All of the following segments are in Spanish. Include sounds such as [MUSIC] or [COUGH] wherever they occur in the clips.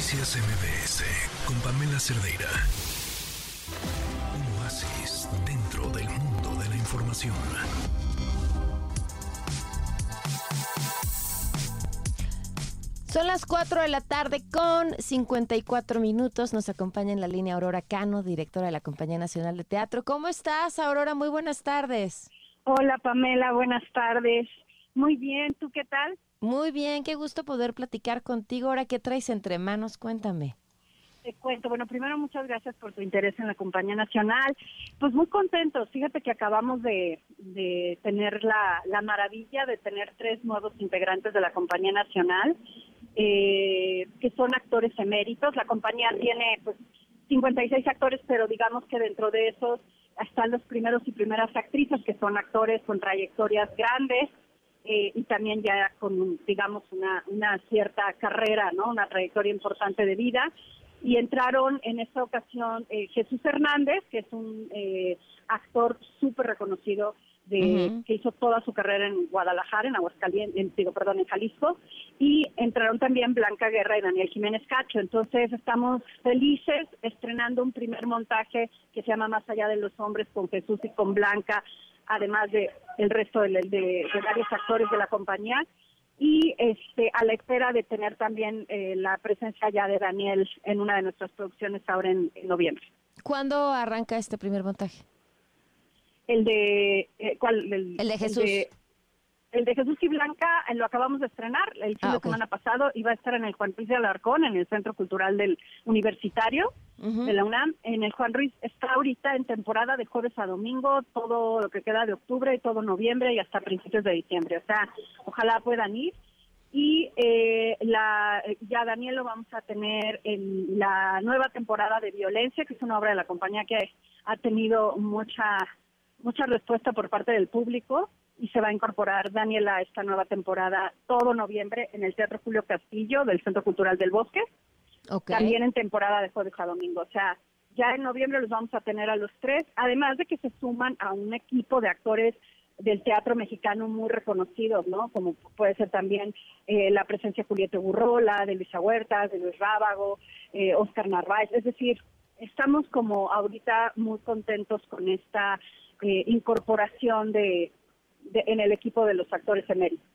Noticias MBS con Pamela Cerdeira. Un oasis dentro del mundo de la información. Son las 4 de la tarde con 54 minutos. Nos acompaña en la línea Aurora Cano, directora de la Compañía Nacional de Teatro. ¿Cómo estás, Aurora? Muy buenas tardes. Hola, Pamela. Buenas tardes. Muy bien. ¿Tú qué tal? Muy bien. Qué gusto poder platicar contigo. Ahora, ¿qué traes entre manos? Cuéntame. Te cuento. Bueno, primero muchas gracias por tu interés en la Compañía Nacional. Pues muy contentos. Fíjate que acabamos de, de tener la, la maravilla de tener tres nuevos integrantes de la Compañía Nacional eh, que son actores eméritos. La compañía tiene pues 56 actores, pero digamos que dentro de esos están los primeros y primeras actrices que son actores con trayectorias grandes eh, y también ya con, digamos, una, una cierta carrera, ¿no? Una trayectoria importante de vida. Y entraron en esta ocasión eh, Jesús Hernández, que es un eh, actor súper reconocido de, que hizo toda su carrera en Guadalajara, en Aguascalientes, en, digo, perdón, en Jalisco, y entraron también Blanca Guerra y Daniel Jiménez Cacho. Entonces estamos felices estrenando un primer montaje que se llama Más allá de los hombres con Jesús y con Blanca, además de el resto de, de, varios actores de la compañía y este a la espera de tener también eh, la presencia ya de Daniel en una de nuestras producciones ahora en noviembre. ¿Cuándo arranca este primer montaje? el de eh, ¿cuál? El, de Jesús. El de, Jesús y Blanca eh, lo acabamos de estrenar el fin ah, de semana pasado. Iba a estar en el Juan Ruiz de Alarcón, en el Centro Cultural del Universitario de la UNAM. En el Juan Ruiz está ahorita en temporada de jueves a domingo, todo lo que queda de octubre y todo noviembre y hasta principios de diciembre. O sea, ojalá puedan ir y eh, la, ya Daniel lo vamos a tener en la nueva temporada de Violencia, que es una obra de la compañía que ha tenido mucha mucha respuesta por parte del público y se va a incorporar Daniela a esta nueva temporada todo noviembre en el Teatro Julio Castillo del Centro Cultural del Bosque. También en temporada de jueves a domingo. O sea, ya en noviembre los vamos a tener a los tres, además de que se suman a un equipo de actores del teatro mexicano muy reconocidos, ¿no? Como puede ser también eh, la presencia de Julieta Burrola, de Luisa Huertas, de Luis Rábago, eh, Oscar Narváez. Es decir, estamos como ahorita muy contentos con esta eh, incorporación de, en el equipo de los actores eméritos.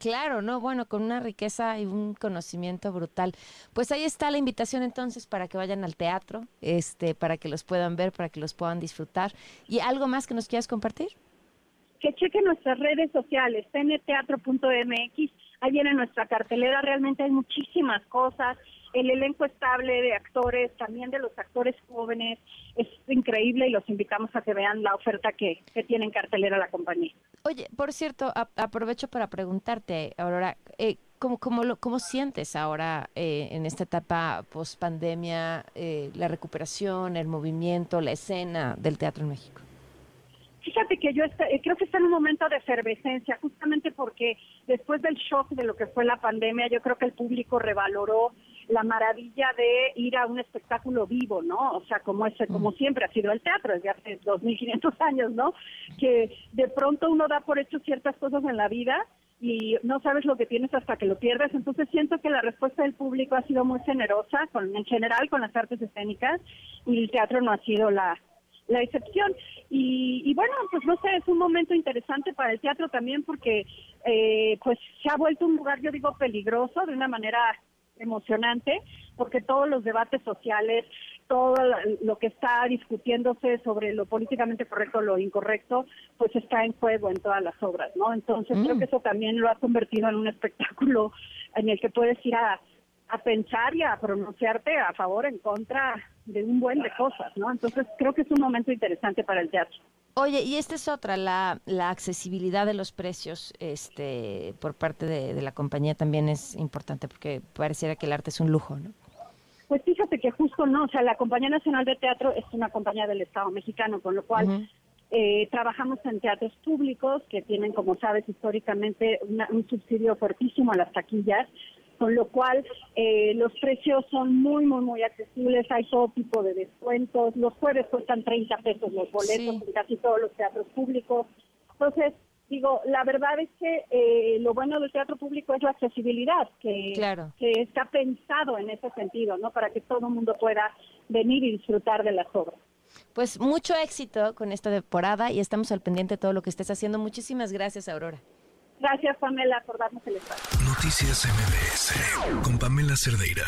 Claro, no, bueno, con una riqueza y un conocimiento brutal. Pues ahí está la invitación entonces para que vayan al teatro, este, para que los puedan ver, para que los puedan disfrutar. ¿Y algo más que nos quieras compartir? Que chequen nuestras redes sociales, tnteatro.mx, ahí viene nuestra cartelera, realmente hay muchísimas cosas, el elenco estable de actores, también de los actores jóvenes, es increíble y los invitamos a que vean la oferta que, que tiene en cartelera la compañía. Oye, por cierto, aprovecho para preguntarte, Aurora, eh, ¿cómo, cómo, lo, ¿cómo sientes ahora eh, en esta etapa post pandemia eh, la recuperación, el movimiento, la escena del teatro en México? Fíjate que yo eh, creo que está en un momento de efervescencia, justamente porque después del shock de lo que fue la pandemia, yo creo que el público revaloró la maravilla de ir a un espectáculo vivo, ¿no? O sea, como ese, como siempre ha sido el teatro desde hace 2.500 [LAUGHS] años, ¿no? Que de pronto uno da por hecho ciertas cosas en la vida y no sabes lo que tienes hasta que lo pierdes. Entonces siento que la respuesta del público ha sido muy generosa, con, en general con las artes escénicas, y el teatro no ha sido la, la excepción. Y, y, bueno, pues no sé, es un momento interesante para el teatro también porque eh, pues se ha vuelto un lugar, yo digo, peligroso de una manera emocionante porque todos los debates sociales, todo lo que está discutiéndose sobre lo políticamente correcto o lo incorrecto, pues está en juego en todas las obras, ¿no? Entonces creo mm. que eso también lo ha convertido en un espectáculo en el que puedes ir a, a pensar y a pronunciarte a favor, en contra de un buen de cosas, ¿no? Entonces creo que es un momento interesante para el teatro. Oye, y esta es otra, la, la accesibilidad de los precios este, por parte de, la compañía también es importante porque pareciera que el arte es un lujo, ¿no? Pues fíjate que justo no, o sea, la Compañía Nacional de Teatro es una compañía del Estado mexicano, con lo cual eh, trabajamos en teatros públicos que tienen, como sabes, históricamente un subsidio fuertísimo a las taquillas con lo cual eh, los precios son muy, muy, muy accesibles, hay todo tipo de descuentos, los jueves cuestan 30 pesos los boletos en casi todos los teatros públicos, entonces digo, la verdad es que eh, lo bueno del teatro público es la accesibilidad, que, que está pensado en ese sentido, ¿no? Para que todo el mundo pueda venir y disfrutar de las obras. Pues mucho éxito con esta temporada y estamos al pendiente de todo lo que estés haciendo. Muchísimas gracias, Aurora. Gracias, Pamela, por darnos el espacio. Noticias MBS con Pamela Cerdeira.